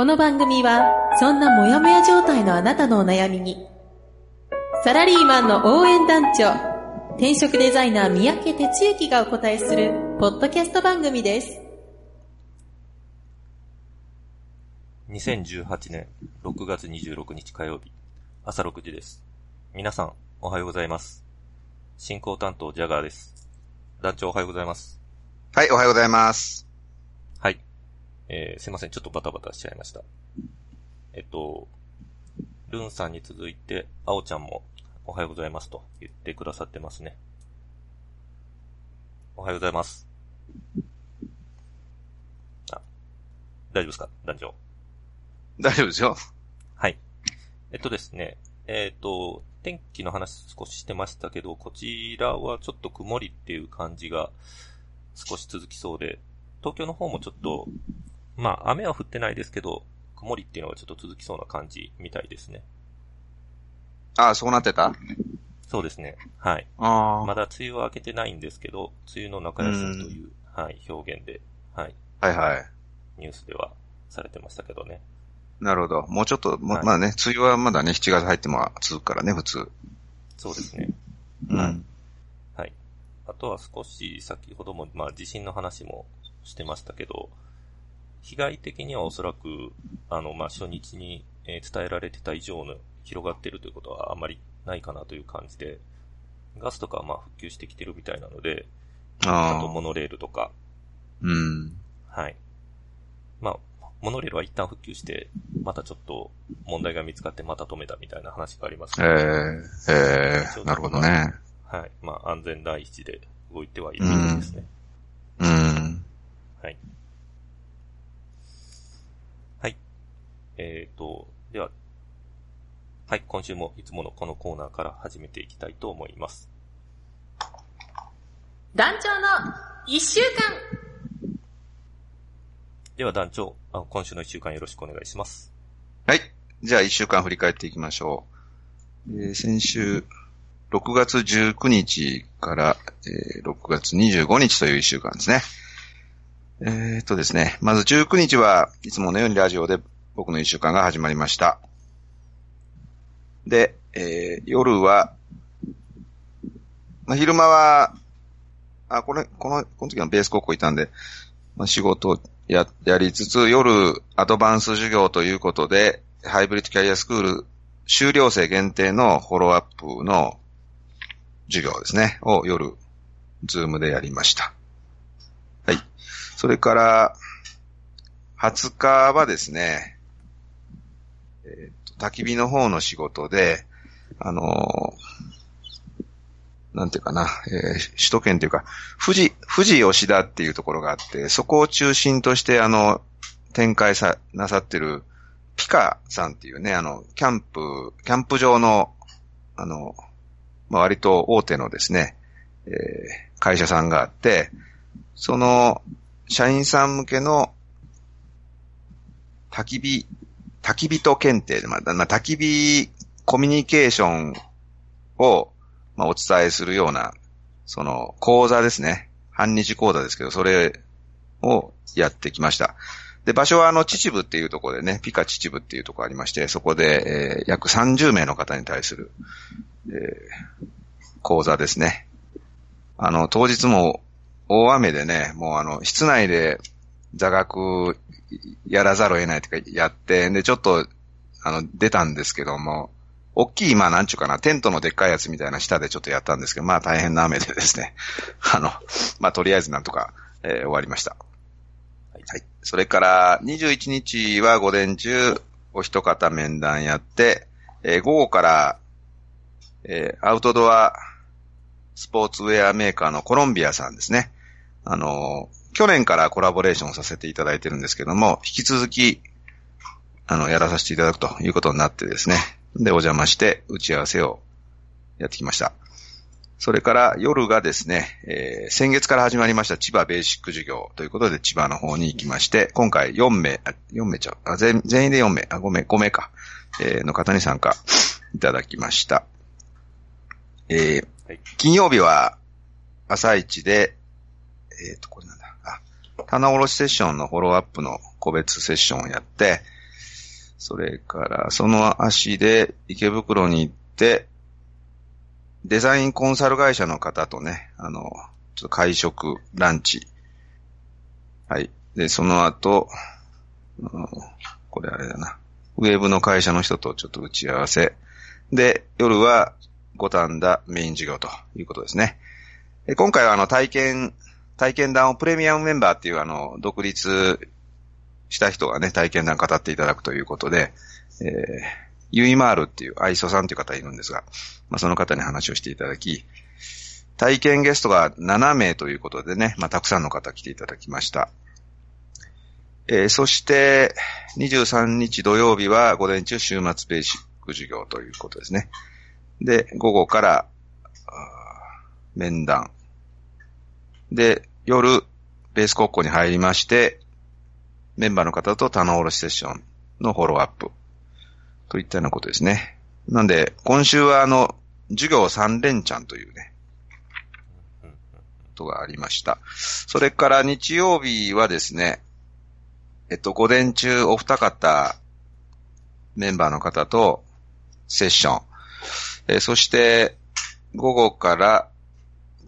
この番組は、そんなモヤモヤ状態のあなたのお悩みに、サラリーマンの応援団長、転職デザイナー三宅哲之がお答えする、ポッドキャスト番組です。2018年6月26日火曜日、朝6時です。皆さん、おはようございます。進行担当、ジャガーです。団長、おはようございます。はい、おはようございます。はい。えー、すいません、ちょっとバタバタしちゃいました。えっと、ルンさんに続いて、あおちゃんも、おはようございますと言ってくださってますね。おはようございます。あ、大丈夫ですか？団長。大丈夫ですよ。はい。えっとですね、えっ、と、天気の話少ししてましたけど、こちらはちょっと曇りっていう感じが少し続きそうで、東京の方もちょっと、まあ雨は降ってないですけど、曇りっていうのがちょっと続きそうな感じみたいですね。ああ、そうなってた？そうですね。はい。ああ、まだ梅雨は明けてないんですけど、梅雨の中休みという、はい、表現で、はい、はいはい。ニュースではされてましたけどね。なるほど。もうちょっと、もはいまあね、梅雨はまだね、7月入っても続くからね、普通。そうですね。うん。はい。あとは少し先ほども、まあ地震の話もしてましたけど、被害的にはおそらく、あの、まあ初日に、えー伝えられてた以上の広がっているということはあまりないかなという感じで、ガスとかはまあ復旧してきてるみたいなので、あ。とモノレールとか、うん。はい。まあ、モノレールは一旦復旧して、またちょっと問題が見つかってまた止めたみたいな話がありますえのでえええなるほどね。はい。まあ安全第一で動いてはいるようですね。うん。はい。はい。えーと、では、はい、今週もいつものこのコーナーから始めていきたいと思います。団長の一週間では団長、あ今週の一週間よろしくお願いします。はい。じゃあ、一週間振り返っていきましょう。えー先週、6月19日から、えー6月25日という一週間ですね。えーっとですね、まず19日はいつものようにラジオで僕の一週間が始まりました。で、えー夜は、まあ、昼間は、あ、これ、この、この時はベース高校いたんで、まあ、仕事をや、やりつつ、夜、アドバンス授業ということで、ハイブリッドキャリアスクール修了生限定のフォローアップの授業ですね、を夜、ズームでやりました。はい。それから、20日はですね、えーと、焚き火の方の仕事で、あのーなんていうかな、えー首都圏というか、富士、富士吉田っていうところがあって、そこを中心として、あの、展開さ、なさってる、ピカさんっていうね、あの、キャンプ、キャンプ場の、あの、まあ、割と大手のですね、えー会社さんがあって、その、社員さん向けの、焚き火、焚き人検定で、まあ、ま焚き火コミュニケーションを、まあ、お伝えするような、その、講座ですね。半日講座ですけど、それをやってきました。で、場所はあの、秩父っていうところでね、ピカ秩父っていうところありまして、そこで、えー約30名の方に対する、えー講座ですね。あの、当日も大雨でね、もうあの、室内で座学やらざるを得ないというか、やって、で、ちょっと、あの、出たんですけども、大きい、まあ、なんちゅうかな、テントのでっかいやつみたいな下でちょっとやったんですけど、まあ、大変な雨でですね、あの、まあ、とりあえずなんとか、えー終わりました。はいはい。それから、21日は午前中、お一方面談やって、えー午後から、えーアウトドアスポーツウェアメーカーのコロンビアさんですね。あのー去年からコラボレーションをさせていただいてるんですけども、引き続き、あの、やらさせていただくということになってですね。で、お邪魔して打ち合わせをやってきました。それから夜がですね、えー、先月から始まりました千葉ベーシック授業ということで千葉の方に行きまして、今回4名、あ4名ちゃう、あ全全員で4名、あ5名、5名か、えー、の方に参加いただきました。えー、はい、金曜日は朝一で、えっ、ー、と、これなん棚卸しセッションのフォローアップの個別セッションをやって、それからその足で池袋に行って、デザインコンサル会社の方とね、あの、ちょっと会食、ランチ。はい。で、その後、うん、これあれだな。ウェブの会社の人とちょっと打ち合わせ。で、夜は五反田メイン授業ということですね。今回はあの体験、体験談をプレミアムメンバーっていうあの、独立した人がね、体験談語っていただくということで、えー、ユイマールっていう、アイソさんという方いるんですが、まあ、その方に話をしていただき、体験ゲストが7名ということでね、まあ、たくさんの方来ていただきました。えー、そして、23日土曜日は午前中週末ベーシック授業ということですね。で、午後から、面談。で、夜、ベース国庫に入りまして、メンバーの方と棚卸セッションのフォローアップ。といったようなことですね。なんで、今週はあの、授業3連チャンというね、ことがありました。それから日曜日はですね、えっと、午前中お二方、メンバーの方とセッション。え、そして、午後から、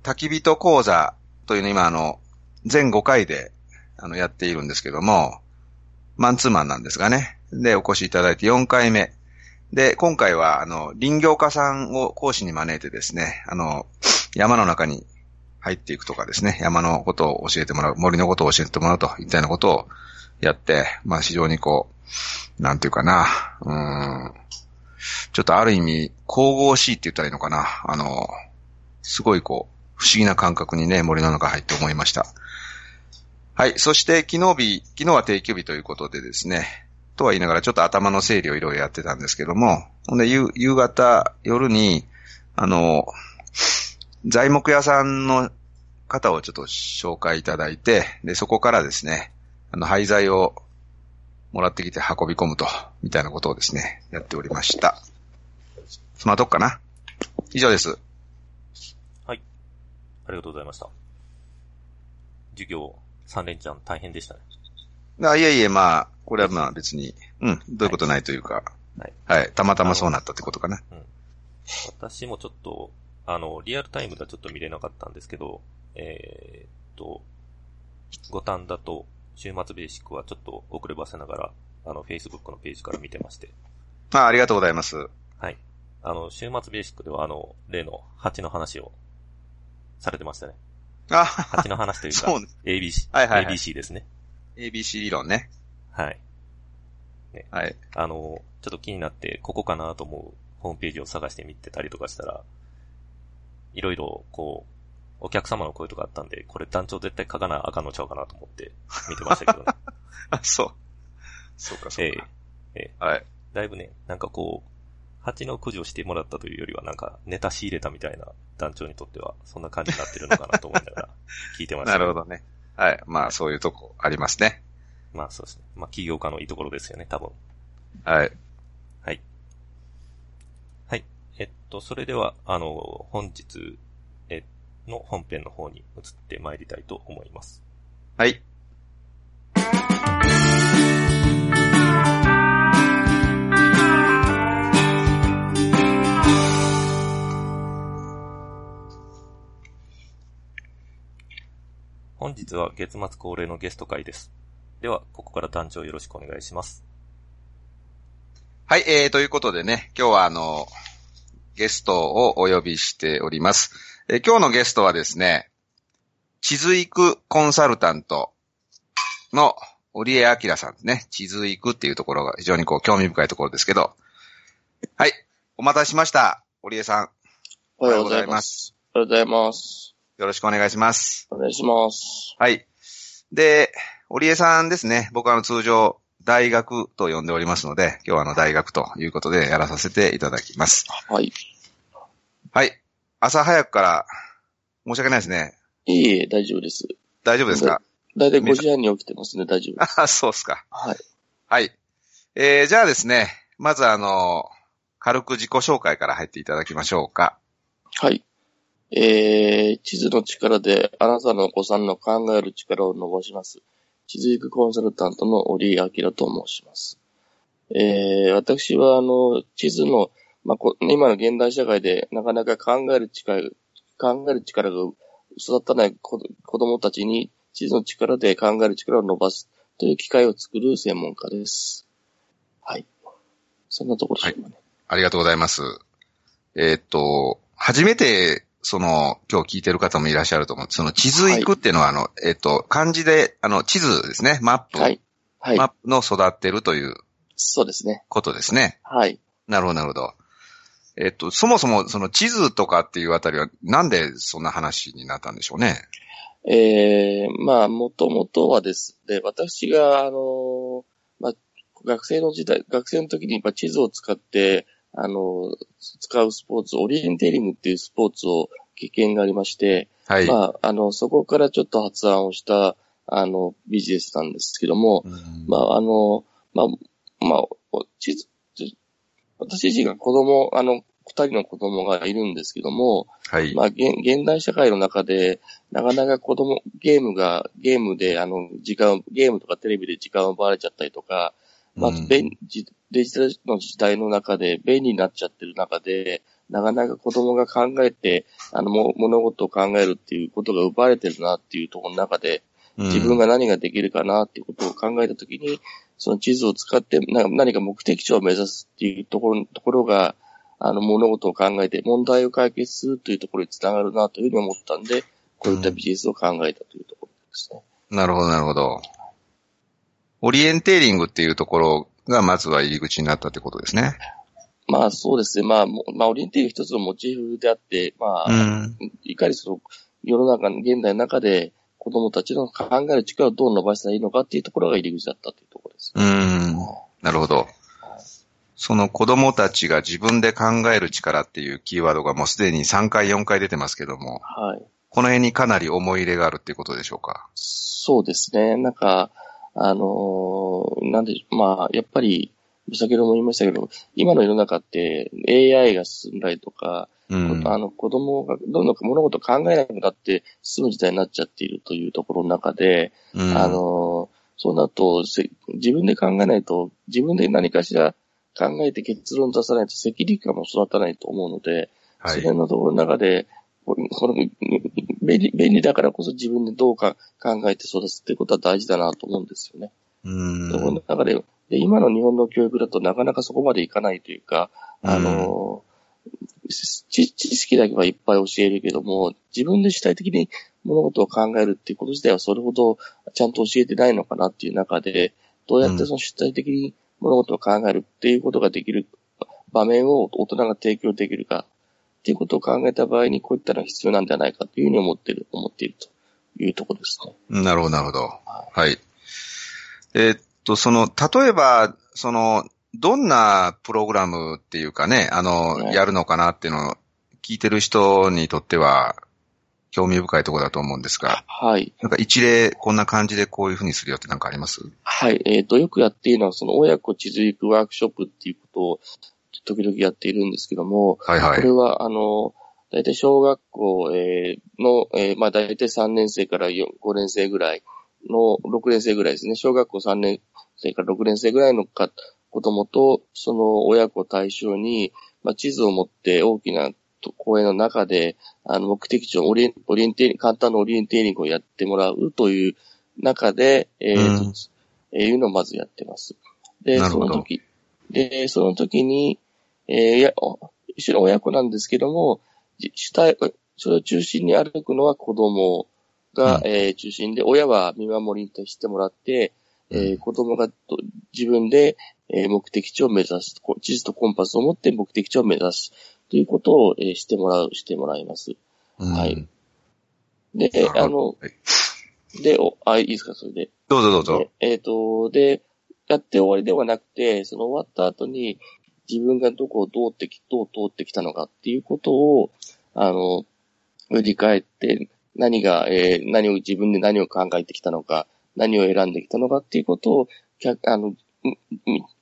焚き人講座というの今あの、全5回で、あの、やっているんですけども、マンツーマンなんですがね。で、お越しいただいて4回目。で、今回は、あの、林業家さんを講師に招いてですね、あの、山の中に入っていくとかですね、山のことを教えてもらう、森のことを教えてもらうといったようなことをやって、まあ非常にこう、なんていうかな、うん、ちょっとある意味、神々しいって言ったらいいのかな、あの、すごいこう、不思議な感覚にね、森の中入って思いました。はい。そして昨日日、昨日は定休日ということでですね、とは言いながらちょっと頭の整理をいろいろやってたんですけども、ほんで夕方、夜に、あの、材木屋さんの方をちょっと紹介いただいて、で、そこからですね、あの、廃材をもらってきて運び込むと、みたいなことをですね、やっておりました。そのとこかな？以上です。はい。ありがとうございました。授業3連チャン大変でしたね。あいえいえ、まあ、これはまあ別に、うん、どういうことないというか、はい。はい。たまたまそうなったってことかな。うん。私もちょっと、あの、リアルタイムではちょっと見れなかったんですけど、えー、っと、五反田と週末ベーシックはちょっと遅ればせながら、あの、Facebook のページから見てまして。あ、ありがとうございます。はい。あの、週末ベーシックではあの、例の蜂の話をされてましたね。あ蜂の話というか、そう ABC、はいはい、はい、ABC ですね。ABC 理論ね。はい。ね、はい。あの、ちょっと気になって、ここかなと思うホームページを探してみてたりとかしたら、いろいろ、こう、お客様の声とかあったんで、これ団長絶対書かなあかんのちゃうかなと思って見てましたけどね。あ、そう。そうか、そうか。ええええ、はい。だいぶね、なんかこう、蜂の駆除してもらったというよりは、なんか、ネタ仕入れたみたいな団長にとっては、そんな感じになってるのかなと思いながら、聞いてました。なるほどね。はい。まあ、そういうとこありますね。まあ、そうですね。まあ、起業家のいいところですよね、多分。はい。はい。はい。えっと、それでは、あの、本日、え、の本編の方に移ってまいりたいと思います。はい。本日は月末恒例のゲスト会です。では、ここから団長よろしくお願いします。はい、えー、ということでね、今日はあの、ゲストをお呼びしております。えー、今日のゲストはですね、地図育コンサルタントの織江明さんですね。地図育っていうところが非常にこう興味深いところですけど。はい、お待たせしました。織江さん。おはようございます。おはようございます。よろしくお願いします。お願いします。はい。で、織江さんですね。僕はあの通常、大学と呼んでおりますので、今日はあの大学ということでやらさせていただきます。はい。はい。朝早くから申し訳ないですね。いえいえ、大丈夫です。大丈夫ですか？だいたい5時半に起きてますね、大丈夫です。あ、そうっすか。はい。はい。えー、じゃあですね、まずあの、軽く自己紹介から入っていただきましょうか。はい。えー、地図の力であなたのお子さんの考える力を伸ばします。地図育コンサルタントの折井明と申します。えー、私はあの、地図の、まあ、今の現代社会でなかなか考える力、考える力が育たない子供たちに地図の力で考える力を伸ばすという機会を作る専門家です。はい。そんなところでしょうかね。ありがとうございます。えーっと、初めて、その、今日聞いてる方もいらっしゃると思う。その地図育っていうのは、あの、えーっと、漢字で、あの、地図ですね。マップ。はい。はい。マップの育ってるというそうですね。ことですね。はい。なるほど、なるほど。えっと、そもそもその地図とかっていうあたりは、なんでそんな話になったんでしょうね？ええまあ、もともとはですね、私が、あの、まあ、学生の時代、学生の時に、まあ、地図を使って、あの、使うスポーツ、オリエンテーリングっていうスポーツを経験がありまして、はい。まあ、あの、そこからちょっと発案をした、あの、ビジネスなんですけども、うんまあ、あの、まあ、まあ、地図、私自身が子供、あの、二人の子供がいるんですけども、はい。まあ、現現代社会の中で、なかなか子供、ゲームが、ゲームで、あの、時間、ゲームとかテレビで時間を奪われちゃったりとか、まあうん、便じデジタルの時代の中で便利になっちゃってる中で、なかなか子供が考えて、あの、も物事を考えるっていうことが奪われてるなっていうところの中で、自分が何ができるかなっていうことを考えたときに、その地図を使ってな何か目的地を目指すっていうところ、ところが、あの、物事を考えて問題を解決するというところにつながるなというふうに思ったんで、こういったビジネスを考えたというところですね。なるほど、なるほど。オリエンテーリングっていうところが、まずは入り口になったってことですね。まあそうですね。まあ、もまあ、オリエンテーリング一つのモチーフであって、まあ、ん。いかにその世の中、現代の中で子供たちの考える力をどう伸ばしたらいいのかっていうところが入り口だったというところです。うん。なるほど。その子供たちが自分で考える力っていうキーワードがもうすでに3回、4回出てますけども、はい。この辺にかなり思い入れがあるっていうことでしょうか？そうですね。なんか、あのーなんで、まあ、やっぱり、先ほども言いましたけど、今の世の中って AI が進んだりとか、うん。あの子供がどんどん物事を考えなくなって進む時代になっちゃっているというところの中で、うんあのーそうなると、せ自分で考えないと、自分で何かしら考えて結論出さないと責任感も育たないと思うので、はい。それのところの中で、これ便利便利だからこそ自分でどうか考えて育つっていうことは大事だなと思うんですよね。うん。そこの中でで、今の日本の教育だとなかなかそこまでいかないというか、あの、知知識だけはいっぱい教えるけども、自分で主体的に物事を考えるっていうこと自体はそれほどちゃんと教えてないのかなっていう中で、どうやってその主体的に物事を考えるっていうことができる場面を大人が提供できるかっていうことを考えた場合にこういったのが必要なんじゃないかというふうに思っている、思っているというところですね。なるほど、なるほど。はい。えーっと、その、例えば、その、どんなプログラムっていうかね、あの、はいやるのかなっていうのを聞いてる人にとっては、興味深いところだと思うんですが、はい。なんか一例、こんな感じでこういうふうにするよってなんかあります？はい。えっ、と、よくやっているのは、その親子地図行くワークショップっていうことを、時々やっているんですけども、はいはい。これは、あの、大体小学校、えーの、えーまあ大体3年生から4 5年生ぐらいの、6年生ぐらいですね。小学校3年生から6年生ぐらいのか子供と、その親子を対象に、まあ地図を持って大きなと公園の中で、あの、目的地をオリエンオリエンテ簡単なオリエンテーリングをやってもらうという中で、えーとうんえーいうのをまずやってます。で、その時、で、その時に、えーや、お一緒に親子なんですけども、じ主体、それを中心に歩くのは子供が、うんえー中心で、親は見守りに徹してもらって、えーうん子供がと自分で、えー目的地を目指す。こ地図とコンパスを持って目的地を目指す。ということを、えーしてもらう、してもらいます。うんはいで、あの、はいで、お、あ、いいですか、それで。どうぞどうぞ。でえっ、と、で、やって終わりではなくて、その終わった後に自分がどこをどうってき、どう通ってきたのかっていうことを、あの、振り返って、何が、えー、何を自分で何を考えてきたのか、何を選んできたのかっていうことを、あの、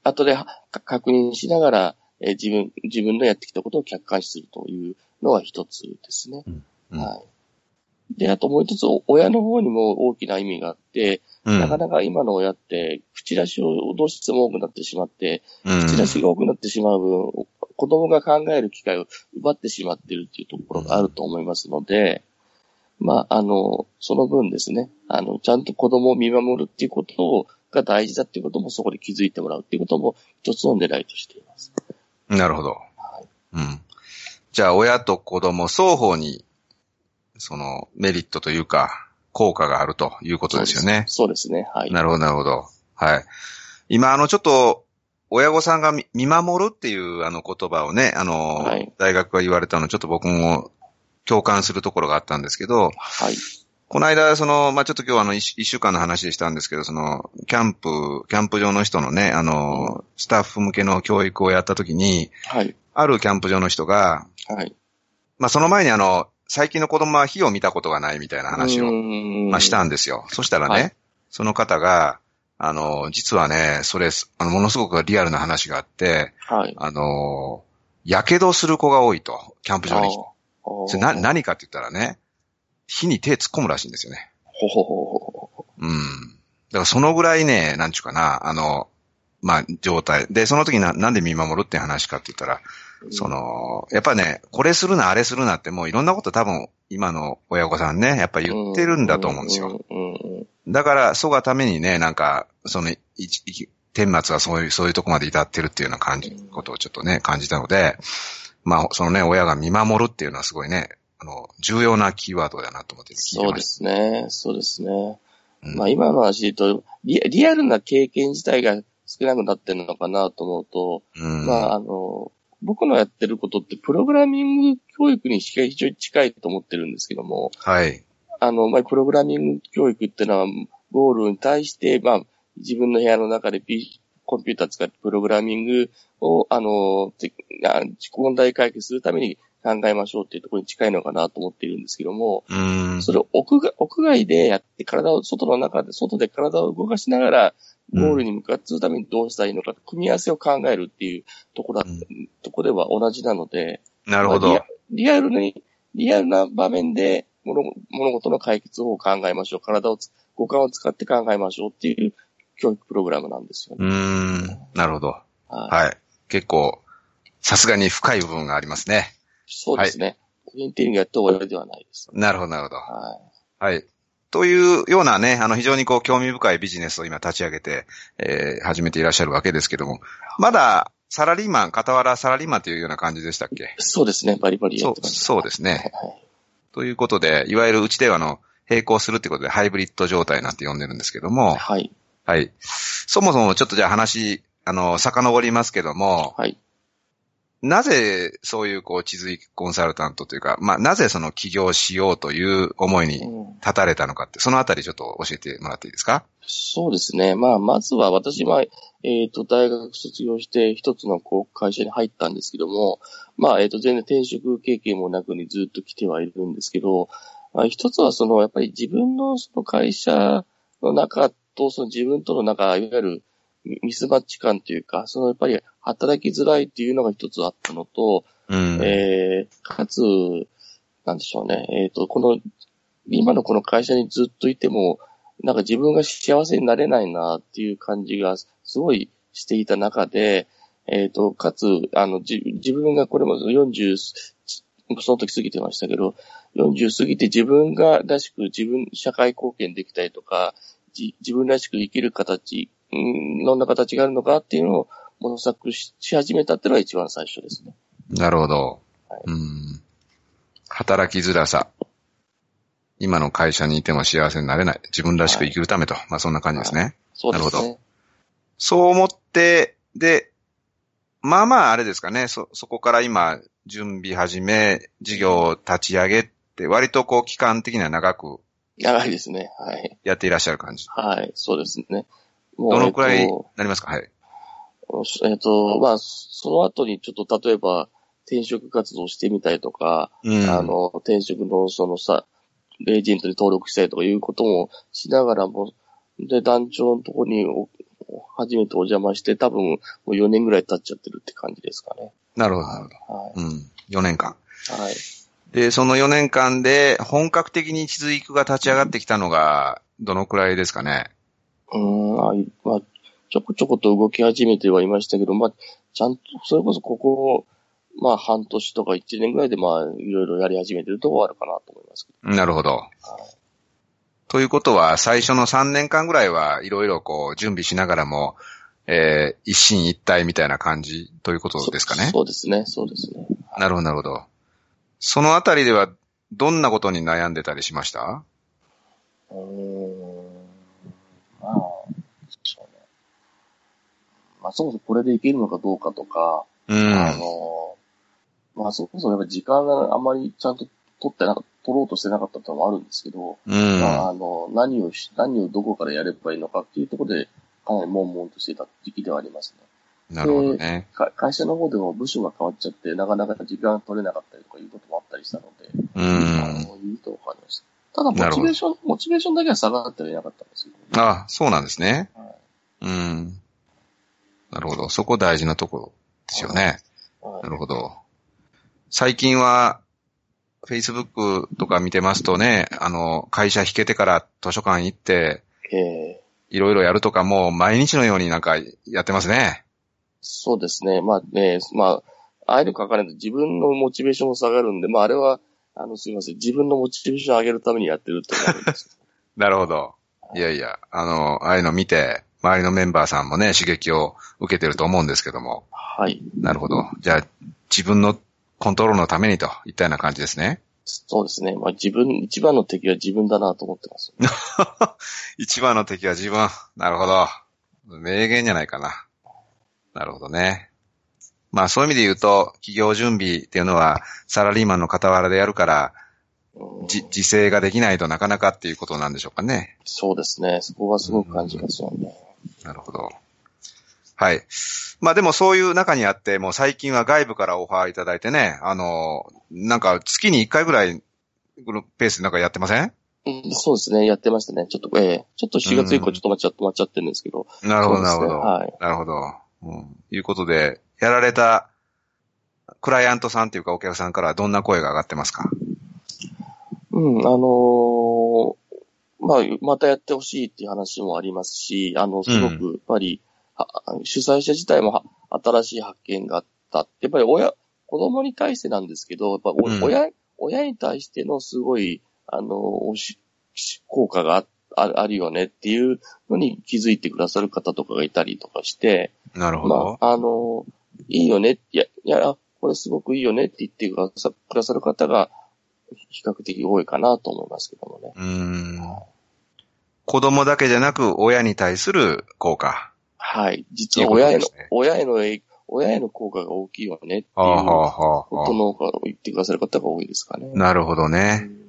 後で確認しながら、えー、自分、自分のやってきたことを客観視するというのが一つですね。うんうん、はい。で、あともう一つ、親の方にも大きな意味があって、うん、なかなか今の親って、口出しをどうしても多くなってしまって、口出しが多くなってしまう分、子供が考える機会を奪ってしまっているっていうところがあると思いますので、まあ、あの、その分ですね、あの、ちゃんと子供を見守るっていうことを、が大事だっていうこともそこで気づいてもらうっていうことも一つの狙いとしています。なるほど。はい。うん。じゃあ、親と子供双方にそのメリットというか、効果があるということですよね。そうですね。はい。なるほど、なるほど。はい。今、あの、ちょっと、親御さんが見守るっていうあの言葉をね、あの、はい、大学が言われたの、ちょっと僕も共感するところがあったんですけど、はい。この間、その、まあ、ちょっと今日はあの一、一週間の話でしたんですけど、その、キャンプ、キャンプ場の人のね、あの、スタッフ向けの教育をやったときに、はい。あるキャンプ場の人が、はい。まあ、その前にあの、最近の子供は火を見たことがないみたいな話を、まあ、したんですよ。そしたらね、はい、その方が、あの、実はね、それ、あの、ものすごくリアルな話があって、はい、あの、火傷する子が多いと、キャンプ場に。それな何かって言ったらね、火に手突っ込むらしいんですよね。ほほほほ。うん。だからそのぐらいね、なんちゅうかな、あの、まあ、状態。で、その時な、なんで見守るって話かって言ったら、その、やっぱね、これするな、あれするなってもういろんなこと多分今の親御さんね、やっぱ言ってるんだと思うんですよ。だから、そがためにね、なんか、その、天末はそういう、そういうとこまで至ってるっていうような感じ、ことをちょっとね、感じたので、まあ、そのね、親が見守るっていうのはすごいね、あの、重要なキーワードだなと思ってそうですね、そうですね。うん、まあ今の話とリ、リアルな経験自体が少なくなってるのかなと思うと、うん、まああの、僕のやってることってプログラミング教育に非常に近いと思ってるんですけども、はい。あの、まあ、プログラミング教育っていうのは、ゴールに対して、まあ、自分の部屋の中で、P、コンピューター使ってプログラミングを、あの、自己問題解決するために考えましょうっていうところに近いのかなと思っているんですけども、それを屋外屋外でやって体を、外の中で、外で体を動かしながら、ゴールに向かってするためにどうしたらいいのか、組み合わせを考えるっていうところだ、うん、ところでは同じなので、なるほど。リアルに、リアルな場面で物物事の解決法を考えましょう。体を、五感を使って考えましょうっていう教育プログラムなんですよね。うん、なるほど。はい。はい、結構、さすがに深い部分がありますね。そうですね。はい、インテリゲント終わりではないです、なるほど、なるほど。はい。はい。というようなね、あの非常にこう興味深いビジネスを今立ち上げて、えー、始めていらっしゃるわけですけども、まだサラリーマン、傍らサラリーマンというような感じでしたっけ？そうですね、バリバリやってます。そうですね。はい、ということで、いわゆるうちではの、並行するってことでハイブリッド状態なんて呼んでるんですけども、はい。はい。そもそもちょっとじゃあ話、あの、遡りますけども、はい。なぜそういうこう地図コンサルタントというか、まあなぜその起業しようという思いに立たれたのかって、そのあたりちょっと教えてもらっていいですか？そうですね。まあまずは私は、えっ、ー、と、大学卒業して一つのこう会社に入ったんですけども、まあえっ、ー、と全然転職経験もなくにずっと来てはいるんですけど、まあ、一つはそのやっぱり自分のその会社の中とその自分との中、いわゆるミスマッチ感というか、そのやっぱり働きづらいっていうのが一つあったのと、うん、えー、かつ、なんでしょうね、えっ、ー、と、この、今のこの会社にずっといても、なんか自分が幸せになれないなっていう感じがすごいしていた中で、えっ、ー、と、かつ、あの、じ自分がこれも40、その時過ぎてましたけど、40過ぎて自分がらしく自分、社会貢献できたりとか、自分らしく生きる形、うん、どんな形があるのかっていうのを模索し始めたっていうのが一番最初ですね。なるほど。はい、うん働きづらさ。今の会社にいても幸せになれない。自分らしく生きるためと。はい、まあそんな感じですね。はい、そうですね。なるほど。そう思って、で、まあまああれですかね。そ、そこから今、準備始め、事業を立ち上げって、割とこう期間的には長く。長いですね。はい。やっていらっしゃる感じ。はい、そうですね。どのくらいえっとなりますか？はい。えっと、まあ、その後にちょっと例えば転職活動してみたりとか、うん。あの、転職のそのさ、エージェントに登録したりとかいうこともしながらも、で、団長のとこにお初めてお邪魔して、多分もう4年ぐらい経っちゃってるって感じですかね。なるほど、なるほはど。うん。4年間。い。はい。で、その4年間で本格的に地図育が立ち上がってきたのが、どのくらいですかね？うーん、あいまあ、ちょこちょこと動き始めてはいましたけど、まあ、ちゃんと、それこそここ、まあ、半年とか1年ぐらいで、まあ、いろいろやり始めてるとこあるかなと思いますけなるほど。ということは、最初の3年間ぐらいはいろいろこう、準備しながらも、えー、一進一退みたいな感じというこど。とですかね？そ。そうですね、そうですね。なるほど、なるほど。そのあたりでは、どんなことに悩んでたりしました？うーん、まあ、そうね。まあ、そもそもこれでいけるのかどうかとか、うん。あの、まあ、そもそもやっぱ時間があんまりちゃんと取ってなか取ろうとしてなかったってのもあるんですけど、うん。まあ、あの、何をし、何をどこからやればいいのかっていうところで、かなり悶々としていた時期ではありますね。なるほどね。か会社の方でも部署が変わっちゃって、なかなか時間が取れなかったりとかいうこともあったりしたので、うあん。の、いいとわかりました。ただ、モチベーション、モチベーションだけは下がってはいなかったんですけど、ね。あ、そうなんですね。はいうん。なるほど。そこ大事なところですよね。はいなるほど。最近は、Facebook とか見てますとね、あの、会社引けてから図書館行って、ええいろいろやるとかもう毎日のようになんかやってますね。そうですね。まあね、まあ、ああいうの書かないと自分のモチベーションも下がるんで、まああれは、あの、すいません。自分のモチベーションを上げるためにやってるってなるんです。なるほど。いやいや、あの、ああいうの見て、周りのメンバーさんもね、刺激を受けてると思うんですけども。はい。なるほど。じゃあ、自分のコントロールのためにといったような感じですね。そうですね。まあ自分、一番の敵は自分だなと思ってます。一番の敵は自分。なるほど。名言じゃないかな。なるほどね。まあそういう意味で言うと、企業準備っていうのはサラリーマンの傍らでやるから、うんじ、自制ができないとなかなかっていうことなんでしょうかね。そうですね。そこはすごく感じますよね。なるほど。はい。まあでもそういう中にあって、もう最近は外部からオファーいただいてね、あの、なんか月に1回ぐらい、このペースでなんかやってません？うんそうですね。やってましたね。ちょっと、ええちょっと4月以降ちょっと待っちゃって、待っちゃってるんですけど。なるほど、なるほど。はい。なるほど。うん。いうことで、やられたクライアントさんっていうかお客さんからはどんな声が上がってますか？うん、あのーまあ、またやってほしいっていう話もありますし、あの、すごく、やっぱり、は主催者自体もは新しい発見があった。やっぱり親、子供に対してなんですけど、やっぱお、うん親、親に対してのすごい、あの、効果があああるよねっていうのに気づいてくださる方とかがいたりとかして、なるほど。まあ、あの、いいよね、いや、いや、これすごくいいよねって言ってくださる方が比較的多いかなと思いますけどもね。うーん。子供だけじゃなく親に対する効果。はい。実は親への、ね親への影、親への効果が大きいよねっていうことはの言ってくださる方が多いですかね。あ、なるほどうね。ん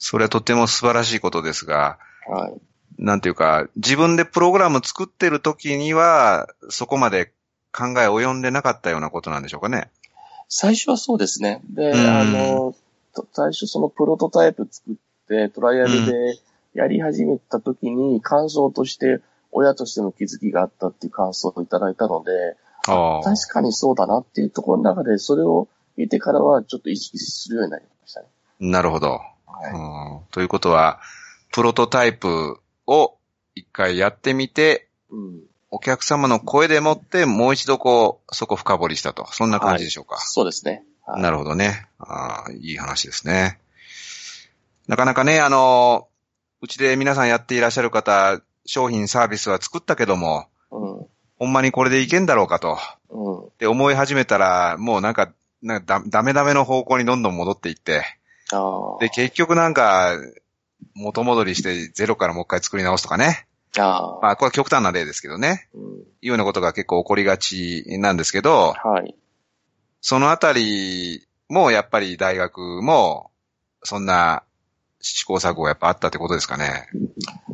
それはとても素晴らしいことですが、はい。なんていうか、自分でプログラム作ってる時には、そこまで考え及んでなかったようなことなんでしょうかね。最初はそうですね。で、うんあの、と最初そのプロトタイプ作って、トライアルでやり始めた時に、感想として、親としての気づきがあったっていう感想をいただいたので、確かにそうだなっていうところの中で、それを見てからはちょっと意識するようになりましたね。なるほど。はい。うんということは、プロトタイプを一回やってみて、うん。お客様の声でもって、もう一度こう、そこ深掘りしたと。そんな感じでしょうか。そうですね。はいなるほどね。ああ、いい話ですね。なかなかね、あの、うちで皆さんやっていらっしゃる方、商品サービスは作ったけども、うん。ほんまにこれでいけんだろうかと。うん。って思い始めたら、もうなんか、なんかダダメダメの方向にどんどん戻っていって。で、結局なんか、元戻りしてゼロからもう一回作り直すとかね。ああ。まあ、これは極端な例ですけどね。うん。いうようなことが結構起こりがちなんですけど、はい。そのあたりもやっぱり大学も、そんな試行錯誤がやっぱあったってことですかね。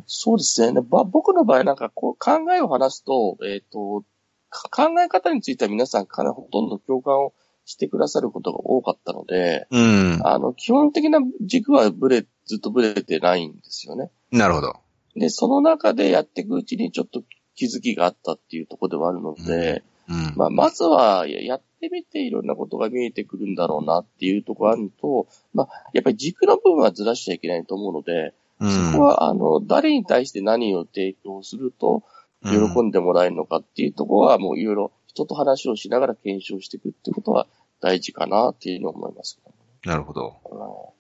そうですね。ば僕の場合なんかこう考えを話すと、えっ、と、か考え方については皆さんかなりほとんど共感をしてくださることが多かったので、うん。あの、基本的な軸はブレ、ずっとブレてないんですよね。なるほど。で、その中でやっていくうちにちょっと気づきがあったっていうところではあるので、うん。まあ、まずはややってみていろんなことが見えてくるんだろうなっていうところあるのと、まあ、やっぱり軸の部分はずらしちゃいけないと思うので、うんそこは、あの、誰に対して何を提供すると、喜んでもらえるのかっていうところは、もういろいろ人と話をしながら検証していくっていうことは大事かなっていうのを思いますけなるほど。ど、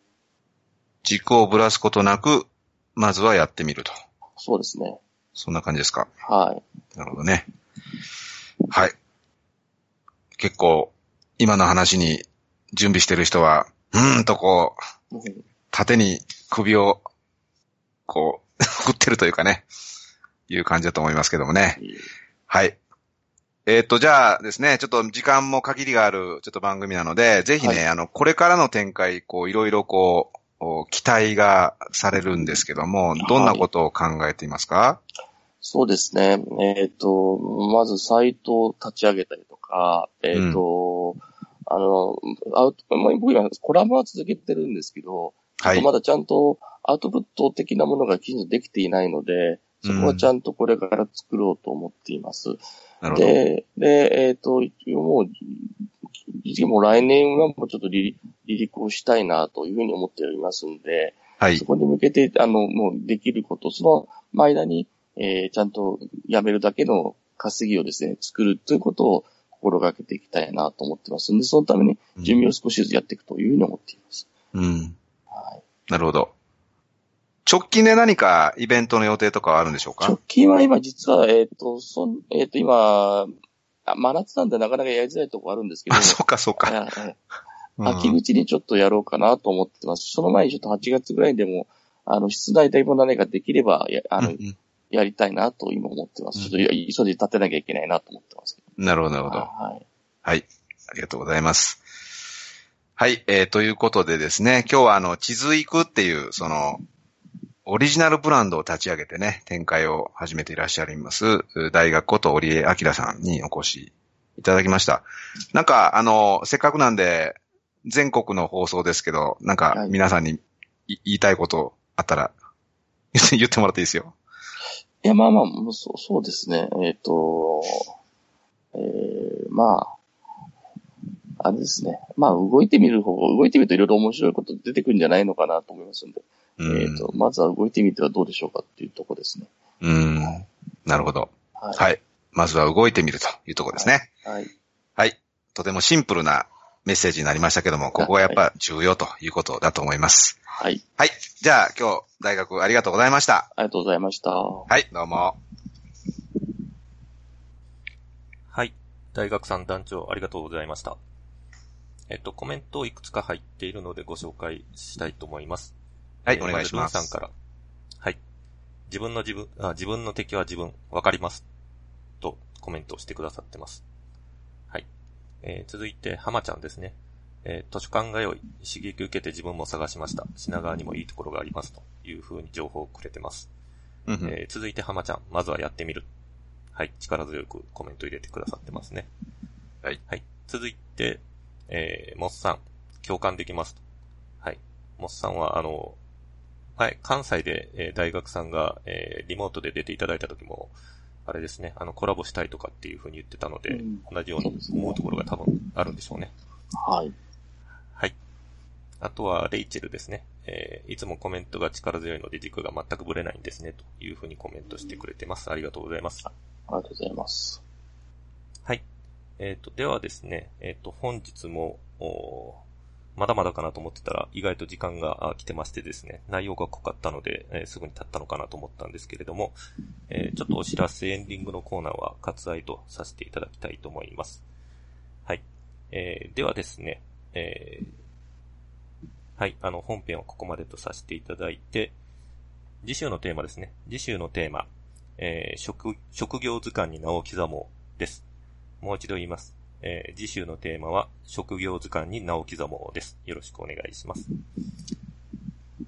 軸をぶらすことなく、まずはやってみると。そうですね。そんな感じですか。はい。なるほどね。はい。結構、今の話に準備してる人は、うーんとこう、うん縦に首を、こう、振ってるというかね、いう感じだと思いますけどもね。はい。えっ、と、じゃあですね、ちょっと時間も限りがある、ちょっと番組なので、ぜひね、はいあの、これからの展開、こう、いろいろこう、お期待がされるんですけども、どんなことを考えていますか、そうですね。えっ、と、まずサイトを立ち上げたりとか、えっ、と、あの、アウト、まあ、僕今コラムは続けてるんですけど、はい。まだちゃんとアウトプット的なものがきちんとできていないので、そこはちゃんとこれから作ろうと思っています。なるほど。で、で、えっ、と、一応もう、もう来年はもうちょっと離離陸をしたいなというふうに思っておりますんで、はいそ。こに向けて、あの、もうできること、その間に、えーちゃんと辞めるだけの稼ぎをですね、作るということを心がけていきたいなと思ってますんで、そのために準備を少しずつやっていくというふうに思っています。うん。はい。なるほど。直近で何かイベントの予定とかはあるんでしょう直か近は今実は、えっ、と、そん、えっ、と今、あ真夏なんでなかなかやりづらいところあるんですけど、あ、そうか、そうか。秋口にちょっとやろうかなと思ってます。その前にちょっと8月ぐらいでも、あの、室内でも何かできれば、や、あの、うんうんやりたいなと今思ってます。ちょっといや急いで立てなきゃいけないなと思ってますけなるほど、なるど。ほど。はい。はい。ありがとうございます。はい。えー、ということでですね、今日はあの、地図行くっていう、その、オリジナルブランドを立ち上げてね、展開を始めていらっしゃいます、大学こと織江明さんにお越しいただきました。なんか、あの、せっかくなんで、全国の放送ですけど、なんかはい皆さんにい言いたいことあったら、言ってもらっていいですよ。いや、まあまあ、そうそうですね。えっ、と、えー、まあ、あれですね。まあ、動いてみる方、動いてみるといろいろ面白いこと出てくるんじゃないのかなと思いますんで、うん。えっ、と、まずは動いてみてはどうでしょうかっていうところですね。うん。なるほど。ははい。まずは動いてみるというところですね。はい。はい。とてもシンプルなメッセージになりましたけども、ここがやっぱ重要ということだと思います。はい。はい。じゃあ今日大学ありがとうございました。ありがとうございました。はい、どうも。はい。大学さん団長ありがとうございました。えっと、コメントいくつか入っているのでご紹介したいと思います。はい、えーお願いします。さんから。はい。自分の自分、あ自分の敵は自分、わかります。とコメントをしてくださってます。はい。えー続いて、浜ちゃんですね。えー図書館通い、刺激受けて自分も探しました。品川にもいいところがあります。という風に情報をくれてます。うんうんえー続いて浜ちゃん、まずはやってみる。はい、力強くコメント入れてくださってますね。はい。はい。続いて、えー、モスさん、共感できますと。はい。モスさんは、あの、はい、関西で、えー大学さんが、えーリモートで出ていただいた時も、あれですね、あの、コラボしたいとかっていう風に言ってたので、うん同じように思うところが多分あるんでしょうね。はい。はい。あとは、レイチェルですね。えーいつもコメントが力強いので軸が全くぶれないんですね、というふうにコメントしてくれてます。ありがとうございます。ありがとうございます。はい。えっ、と、ではですね、えっ、と、本日も、まだまだかなと思ってたら、意外と時間があ来てましてですね、内容が濃かったので、えーすぐに経ったのかなと思ったんですけれども、えーちょっとお知らせエンディングのコーナーは割愛とさせていただきたいと思います。はい。えーではですね、えーはい、あの、本編はここまでとさせていただいて、次週のテーマですね。次週のテーマ、えー職、職業図鑑に名を刻もうです。もう一度言います。えー次週のテーマは、職業図鑑に名を刻もうです。よろしくお願いします。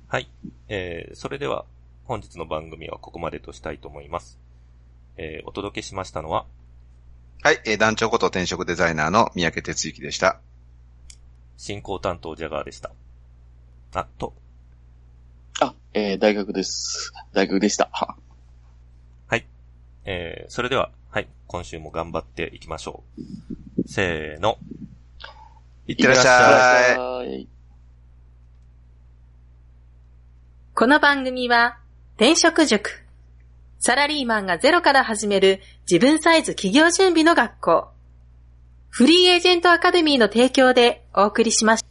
はい。えーそれでは、本日の番組はここまでとしたいと思います。えーお届けしましたのは、はい、えー団長こと転職デザイナーの三宅哲之でした。進行担当ジャガーでした。あ、と、あ、えー大学です。大学でした。はい。えーそれでは、はい、今週も頑張っていきましょう。せーの。いってらっしゃい。この番組は、転職塾。サラリーマンがゼロから始める自分サイズ企業準備の学校。フリーエージェントアカデミーの提供でお送りしました。